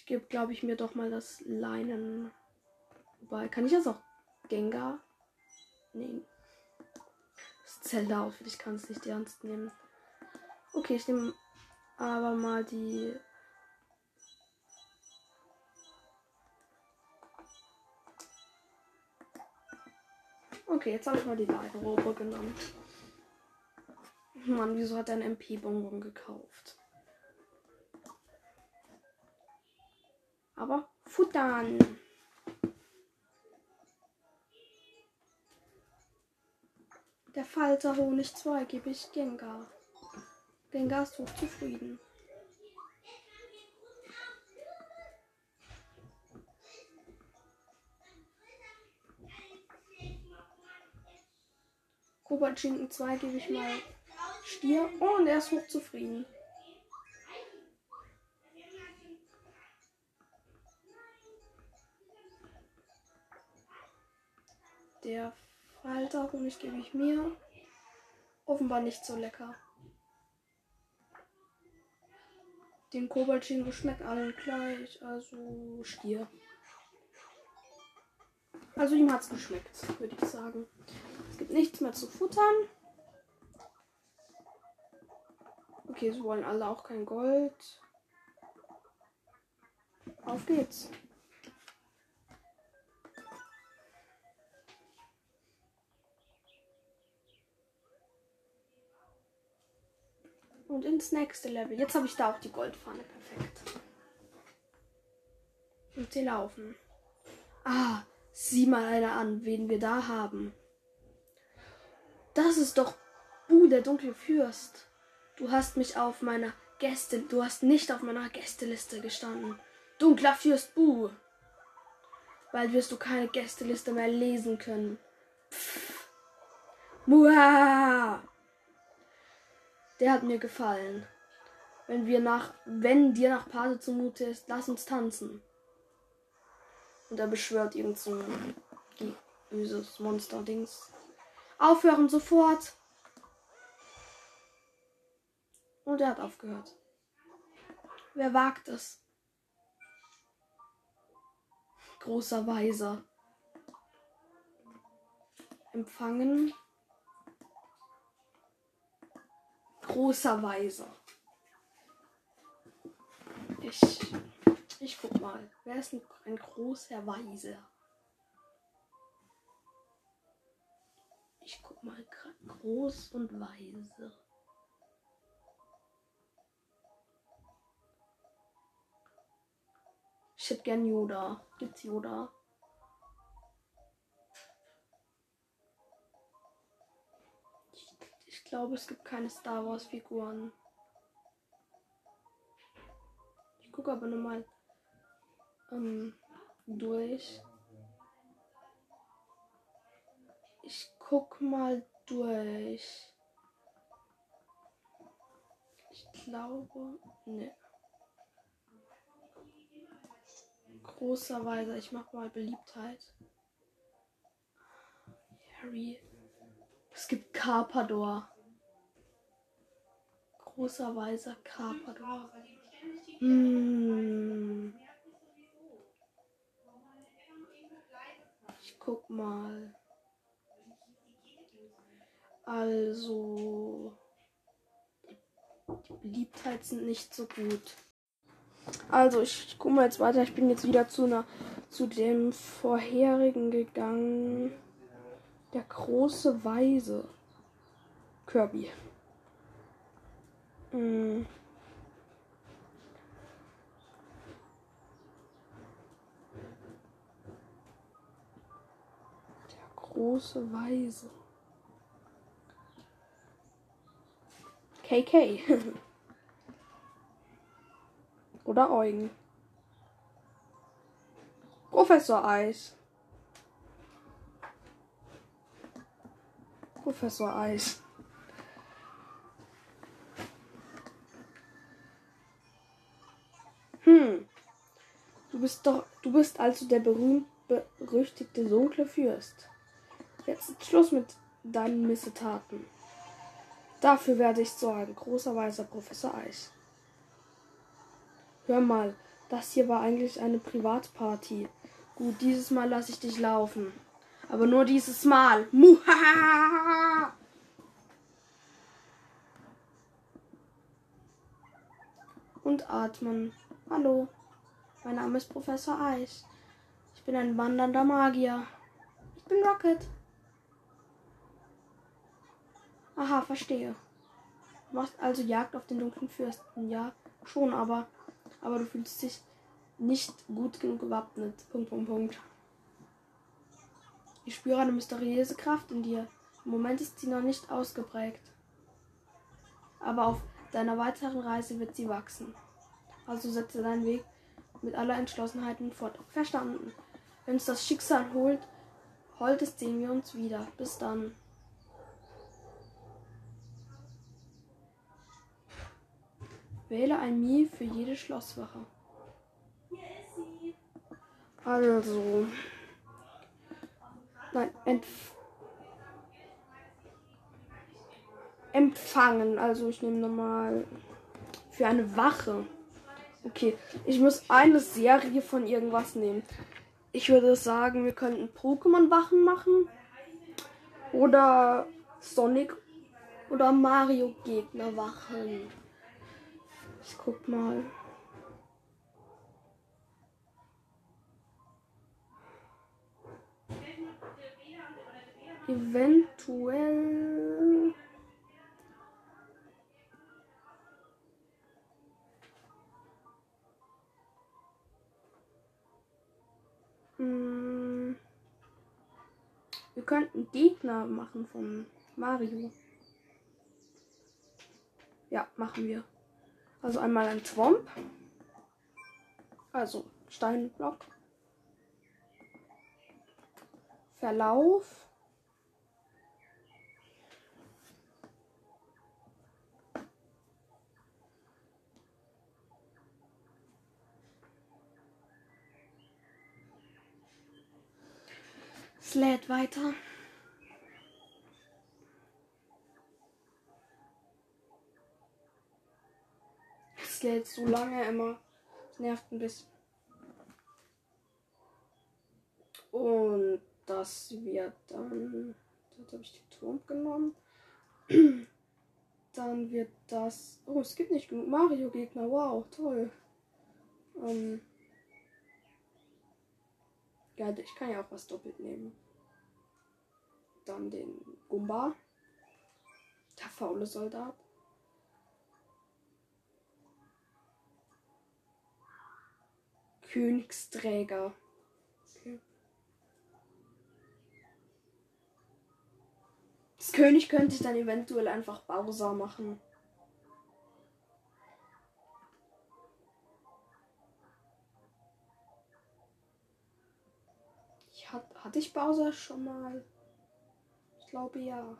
Ich gebe, glaube ich, mir doch mal das Leinen. Wobei, kann ich das auch Gengar? Nee. Das Zelda-Outfit, ich kann es nicht ernst nehmen. Okay, ich nehme aber mal die. Okay, jetzt habe ich mal die Lagerrobe genommen. Mann, wieso hat er einen MP-Bonbon gekauft? Aber futtern. Der Falter Honig 2 gebe ich Gengar. Gengar ist hochzufrieden. Kobaltschinken 2 gebe ich mal Stier. Oh, und er ist hochzufrieden. Der Falter Honig gebe ich mir. Offenbar nicht so lecker. Den Kobaltschinken schmeckt allen gleich, also Stier. Also ihm hat es geschmeckt, würde ich sagen. Es gibt nichts mehr zu futtern. Okay, sie wollen alle auch kein Gold. Auf geht's. Und ins nächste Level. Jetzt habe ich da auch die Goldpfanne. Perfekt. Und sie laufen. Ah, sieh mal einer an, wen wir da haben. Das ist doch Bu, der dunkle Fürst. Du hast mich auf meiner Gäste, du hast nicht auf meiner Gästeliste gestanden. Dunkler Fürst Bu. Bald wirst du keine Gästeliste mehr lesen können. Pff. Muah! Der hat mir gefallen. Wenn wir nach, wenn dir nach Pate zumute ist, lass uns tanzen. Und er beschwört irgend so böses Monster-Dings. Aufhören sofort! Und er hat aufgehört. Wer wagt es? Großer Weiser. Empfangen. Großer Weiser. Ich, ich guck mal. Wer ist ein, ein großer Weiser? Ich guck mal. Groß und weise. Ich hätte gern Yoda. Gibt's Yoda? Glaube, es gibt keine Star Wars Figuren. Ich gucke aber nochmal ähm, durch. Ich guck mal durch. Ich glaube, ne. Großer Weiser, ich mach mal Beliebtheit. Harry. Es gibt Carpador großer weißer Carpador. Hm. Ich guck mal. Also. Die Beliebtheit sind nicht so gut. Also, ich, ich guck mal jetzt weiter. Ich bin jetzt wieder zu einer zu dem vorherigen gegangen. Der große Weise. Kirby. Der große Weise. KK. Oder Eugen. Professor Eis. Professor Eis. Hm. Du bist doch, du bist also der berühmt berüchtigte dunkle Fürst. Jetzt ist Schluss mit deinen Missetaten. Dafür werde ich sorgen, großer weißer Professor Eich. Hör mal, das hier war eigentlich eine Privatparty. Gut, dieses Mal lasse ich dich laufen. Aber nur dieses Mal. Muhahaha! Und atmen. Hallo, mein Name ist Professor Eis. Ich bin ein wandernder Magier. Ich bin Rocket. Aha, verstehe. Du machst also Jagd auf den dunklen Fürsten. Ja, schon, aber, aber du fühlst dich nicht gut genug gewappnet. Punkt, Punkt, Punkt. Ich spüre eine mysteriöse Kraft in dir. Im Moment ist sie noch nicht ausgeprägt. Aber auf deiner weiteren Reise wird sie wachsen. Also setze deinen Weg mit aller Entschlossenheit fort. Verstanden. Wenn uns das Schicksal holt, holtes sehen wir uns wieder. Bis dann. Wähle ein Mi für jede Schlosswache. Also. Nein, entf empfangen. Also ich nehme nochmal für eine Wache. Okay, ich muss eine Serie von irgendwas nehmen. Ich würde sagen, wir könnten Pokémon-Wachen machen. Oder Sonic oder Mario-Gegner-Wachen. Ich guck mal. Eventuell. Hm. Wir könnten Gegner machen von Mario. Ja, machen wir. Also einmal ein Swamp. Also Steinblock. Verlauf. Es lädt weiter. Es lädt so lange immer. Es nervt ein bisschen. Und das wird dann. Jetzt habe ich den Turm genommen. Dann wird das. Oh, es gibt nicht genug Mario-Gegner. Wow, toll. Ähm, ja, ich kann ja auch was doppelt nehmen. Dann den Gumba. Der faule Soldat. Königsträger. Okay. Das König könnte ich dann eventuell einfach Bowser machen. Ich hat, hatte ich Bowser schon mal? Glaube ja.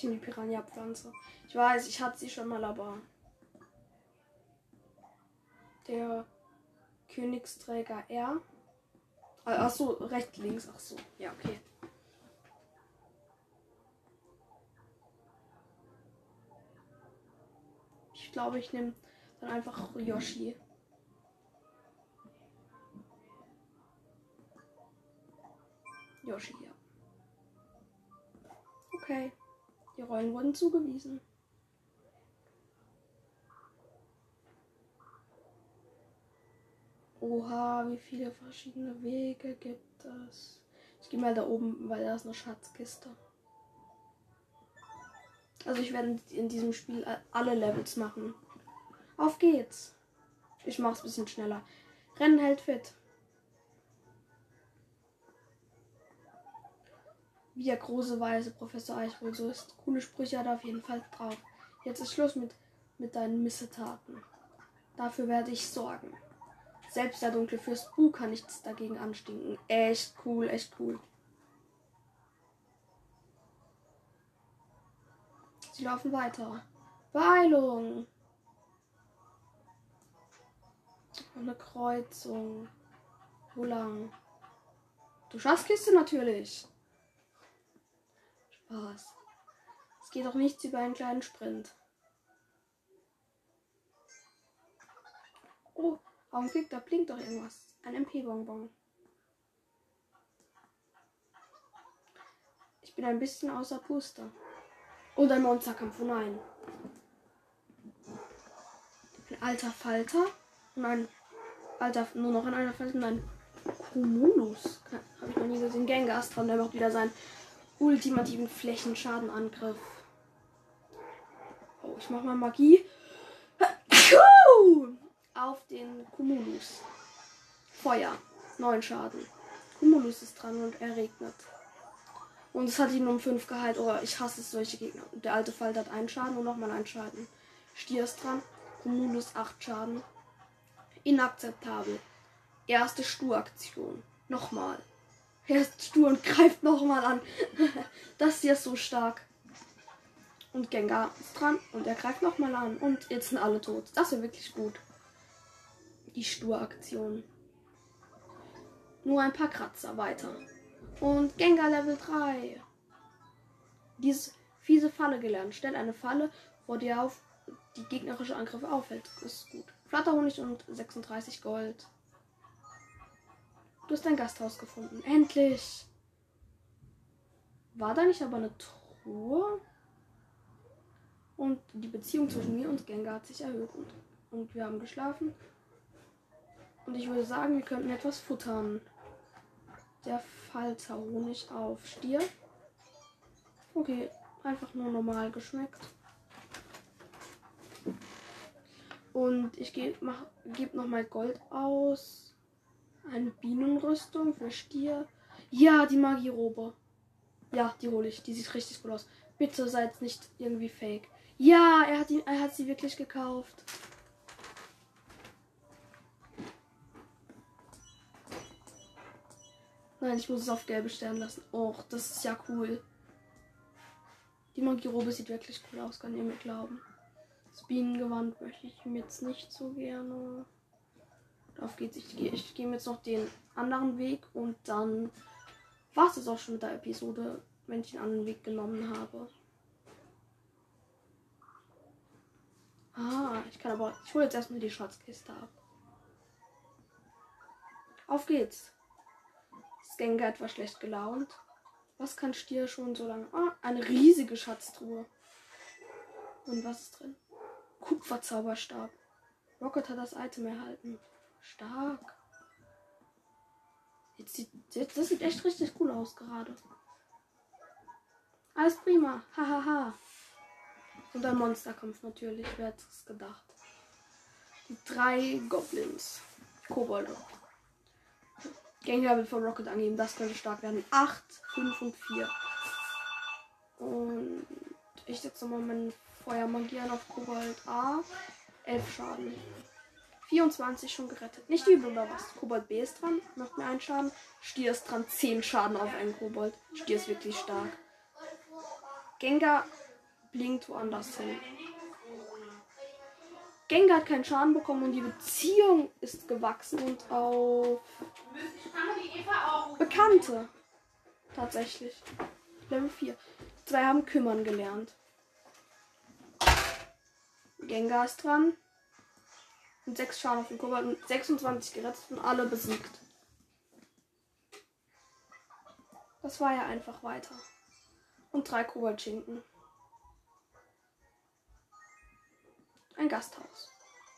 Die Piranha-Pflanze. Ich weiß, ich hatte sie schon mal, aber. Der Königsträger R. Ach so, rechts, links. Ach so. Ja, okay. Ich glaube, ich nehme dann einfach Yoshi. Yoshi, ja. Okay. Die Rollen wurden zugewiesen. Oha, wie viele verschiedene Wege gibt es? Ich gehe mal da oben, weil da ist eine Schatzkiste. Also ich werde in diesem Spiel alle Levels machen. Auf geht's. Ich mach's ein bisschen schneller. Rennen hält fit. Wie der große weiße Professor Eich wohl so ist. Coole Sprüche hat er auf jeden Fall drauf. Jetzt ist Schluss mit, mit deinen Missetaten. Dafür werde ich sorgen. Selbst der dunkle Fürst Bu kann nichts dagegen anstinken. Echt cool, echt cool. Sie laufen weiter. Beeilung. Eine Kreuzung. Wo lang? Du Schatzkiste natürlich. Spaß. Es geht doch nichts über einen kleinen Sprint. Oh, Augenblick, da blinkt doch irgendwas. Ein MP-Bonbon. Ich bin ein bisschen außer Puste. Und ein Monsterkampf. Oh nein. Ein alter Falter. Und ein alter, nur noch ein alter Falter und ein Cumulus. Habe ich noch nie gesehen. Gengar dran, der macht wieder seinen ultimativen Flächenschadenangriff. Oh, ich mach mal Magie. Auf den Cumulus. Feuer. Neun Schaden. Cumulus ist dran und er regnet. Und es hat ihn um 5 geheilt. Oh, ich hasse solche Gegner. Der alte Falter hat einen Schaden und nochmal einen Schaden. Stier ist dran. Cumulus 8 Schaden. Inakzeptabel. Erste Sturaktion. Nochmal. Er ist stur und greift nochmal an. das hier ist so stark. Und Gengar ist dran und er greift nochmal an. Und jetzt sind alle tot. Das ist wirklich gut. Die Stur-Aktion. Nur ein paar Kratzer weiter. Und Gengar Level 3. Diese fiese Falle gelernt. Stellt eine Falle, vor der auf die gegnerische Angriffe auffällt. Das ist gut. Flatterhonig und 36 Gold. Du hast dein Gasthaus gefunden. Endlich! War da nicht aber eine Truhe? Und die Beziehung zwischen mir und Gengar hat sich erhöht. Und, und wir haben geschlafen. Und ich würde sagen, wir könnten etwas futtern. Der Falter Honig auf Stier. Okay, einfach nur normal geschmeckt. Und ich gebe geb nochmal Gold aus. Eine Bienenrüstung für Stier. Ja, die Magierobe. Ja, die hole ich. Die sieht richtig gut aus. Bitte seid nicht irgendwie fake. Ja, er hat, ihn, er hat sie wirklich gekauft. Nein, ich muss es auf gelbe Stern lassen. Och, das ist ja cool. Die Magierobe sieht wirklich cool aus, kann ihr mir glauben. Das Bienengewand möchte ich mir jetzt nicht so gerne. Auf geht's. Ich gehe ich geh jetzt noch den anderen Weg und dann war es auch schon mit der Episode, wenn ich den anderen Weg genommen habe. Ah, ich kann aber. Ich hole jetzt erstmal die Schatzkiste ab. Auf geht's. Skenga etwas schlecht gelaunt. Was kann Stier schon so lange? Ah, eine riesige Schatztruhe. Und was ist drin? Kupferzauberstab. Rocket hat das Item erhalten. Stark. Jetzt sieht, jetzt, das sieht echt richtig cool aus gerade. Alles prima. Hahaha. Ha, ha. Und ein Monsterkampf natürlich. Wer hätte es gedacht? Die drei Goblins. Kobolde. Ganglevel von Rocket angeben. Das könnte stark werden. 8, 5 und 4. Und ich setze mal meinen Feuermagie an auf Kobold A. 11 Schaden. 24 schon gerettet. Nicht übel oder was? Kobold B ist dran, macht mir einen Schaden. Stier ist dran, 10 Schaden auf einen Kobold. Stier ist wirklich stark. Gengar blinkt woanders hin. Gengar hat keinen Schaden bekommen und die Beziehung ist gewachsen und auf Bekannte. Tatsächlich. Level 4. Zwei haben kümmern gelernt. Gengar ist dran. Und 6 Schaden auf den Kobold und 26 gerettet und alle besiegt. Das war ja einfach weiter. Und drei Koboldschinken. Ein Gasthaus.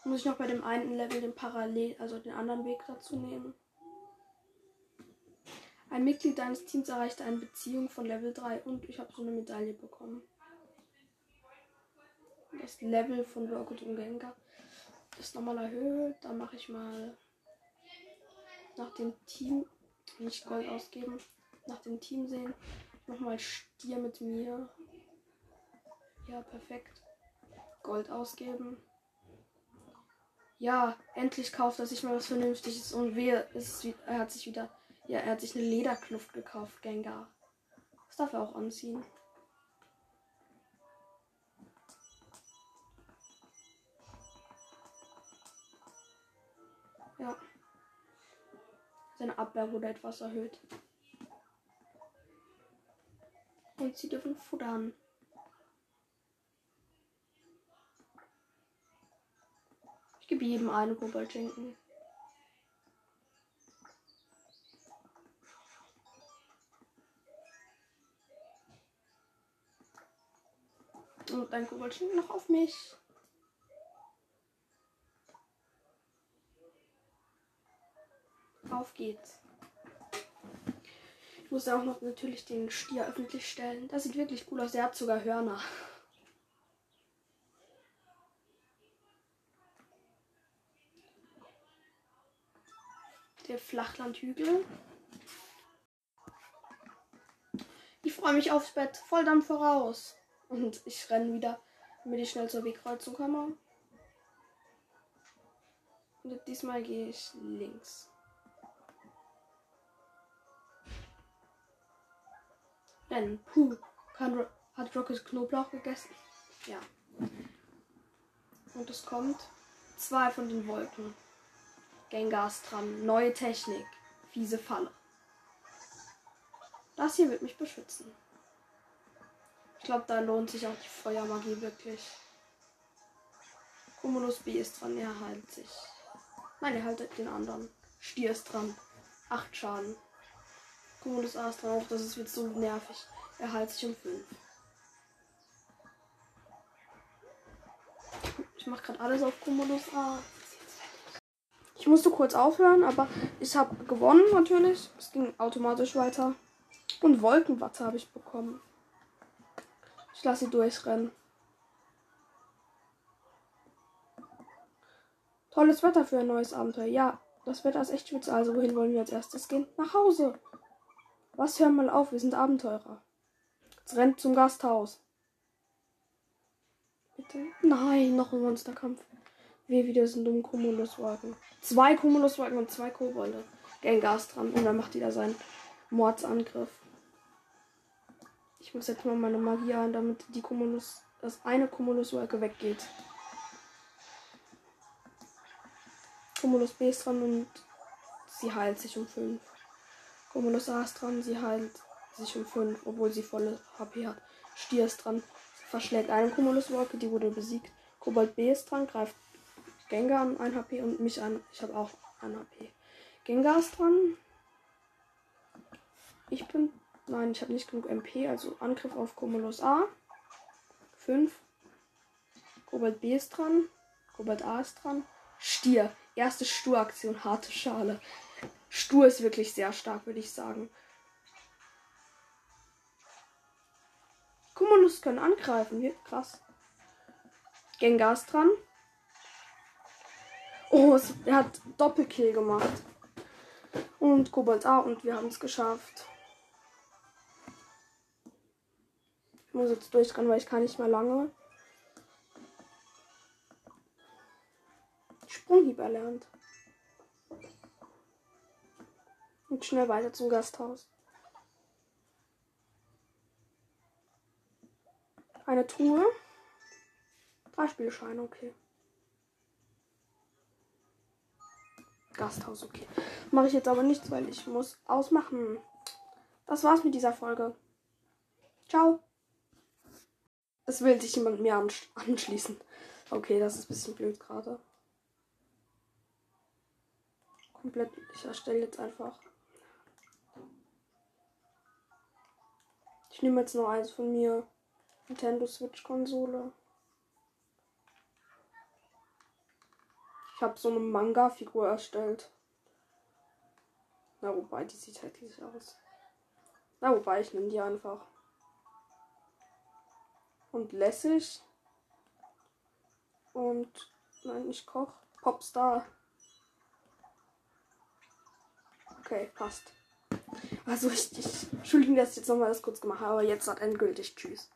Muss ich noch bei dem einen Level den Parallel, also den anderen Weg dazu nehmen. Ein Mitglied deines Teams erreichte eine Beziehung von Level 3 und ich habe so eine Medaille bekommen. Das Level von Rocket und Gengar ist nochmal erhöht. Dann mache ich mal nach dem Team nicht Gold ausgeben. Nach dem Team sehen. Nochmal Stier mit mir. Ja, perfekt. Gold ausgeben. Ja, endlich kauft er sich mal was Vernünftiges und wehe, ist es, er hat sich wieder, ja, er hat sich eine Lederkluft gekauft, Gengar. Das darf er auch anziehen. Ja. Seine Abwehr wurde etwas erhöht. Und sie dürfen futtern. Ich gebe jedem eine Koboldschinken. Und ein Koboldschinken noch auf mich. Auf geht's. Ich muss auch noch natürlich den Stier öffentlich stellen. Das sieht wirklich cool aus. Der hat sogar Hörner. Der Flachlandhügel. Ich freue mich aufs Bett. Voll dann voraus. Und ich renne wieder, damit ich schnell zur Wegkreuzung komme. Und diesmal gehe ich links. Denn, puh, kann, hat Rocket Knoblauch gegessen? Ja. Und es kommt zwei von den Wolken. Gengars dran. Neue Technik. Fiese Falle. Das hier wird mich beschützen. Ich glaube, da lohnt sich auch die Feuermagie wirklich. Cumulus B ist dran, er heilt sich. Nein, er haltet den anderen. Stier ist dran. Acht Schaden. Cumulus A ist dran. Auch das ist jetzt so nervig. Er heilt sich um fünf. Ich mache gerade alles auf Cumulus A. Ich musste kurz aufhören, aber ich habe gewonnen natürlich. Es ging automatisch weiter. Und Wolkenwatte habe ich bekommen. Ich lasse sie durchrennen. Tolles Wetter für ein neues Abenteuer. Ja, das Wetter ist echt spitze. Also wohin wollen wir als erstes gehen? Nach Hause. Was, hör mal auf, wir sind Abenteurer. Jetzt rennt zum Gasthaus. Bitte? Nein, noch ein Monsterkampf. Wir wieder sind dummen Cumuluswolken. Zwei Cumuluswolken und zwei Kobolde. Gengar ist dran und dann macht wieder seinen Mordsangriff. Ich muss jetzt mal meine Magie an, damit die Cumulus, das eine Cumuluswolke weggeht. Cumulus B ist dran und sie heilt sich um 5. Cumulus A ist dran, sie heilt sich um 5, obwohl sie volle HP hat. Stier ist dran, verschlägt eine Cumuluswolke, die wurde besiegt. Kobold B ist dran, greift Gengar an 1 HP und mich an. Ich habe auch 1 HP. Gengar ist dran. Ich bin. Nein, ich habe nicht genug MP, also Angriff auf Cumulus A. 5. Kobold B ist dran. Kobold A ist dran. Stier. Erste Sturaktion, harte Schale. Stur ist wirklich sehr stark, würde ich sagen. Cumulus können angreifen. Hier, krass. Gengar ist dran. Oh, es, er hat Doppelkill gemacht. Und Kobold A und wir haben es geschafft. Ich muss jetzt durchrennen, weil ich kann nicht mehr lange. Sprunghieb erlernt. Und schnell weiter zum Gasthaus. Eine Truhe. Drei Spielscheine, okay. Gasthaus, okay. Mache ich jetzt aber nichts, weil ich muss ausmachen. Das war's mit dieser Folge. Ciao. Es will sich jemand mir anschließen. Okay, das ist ein bisschen blöd gerade. Komplett. Ich erstelle jetzt einfach. Ich nehme jetzt noch eins von mir. Nintendo Switch Konsole. Ich habe so eine Manga-Figur erstellt. Na, wobei, die sieht hässlich aus. Na, wobei, ich nehme die einfach. Und lässig. Und, nein, ich koch. Popstar. Okay, passt. Also, ich, ich dass ich jetzt nochmal das kurz gemacht habe, aber jetzt hat endgültig. Tschüss.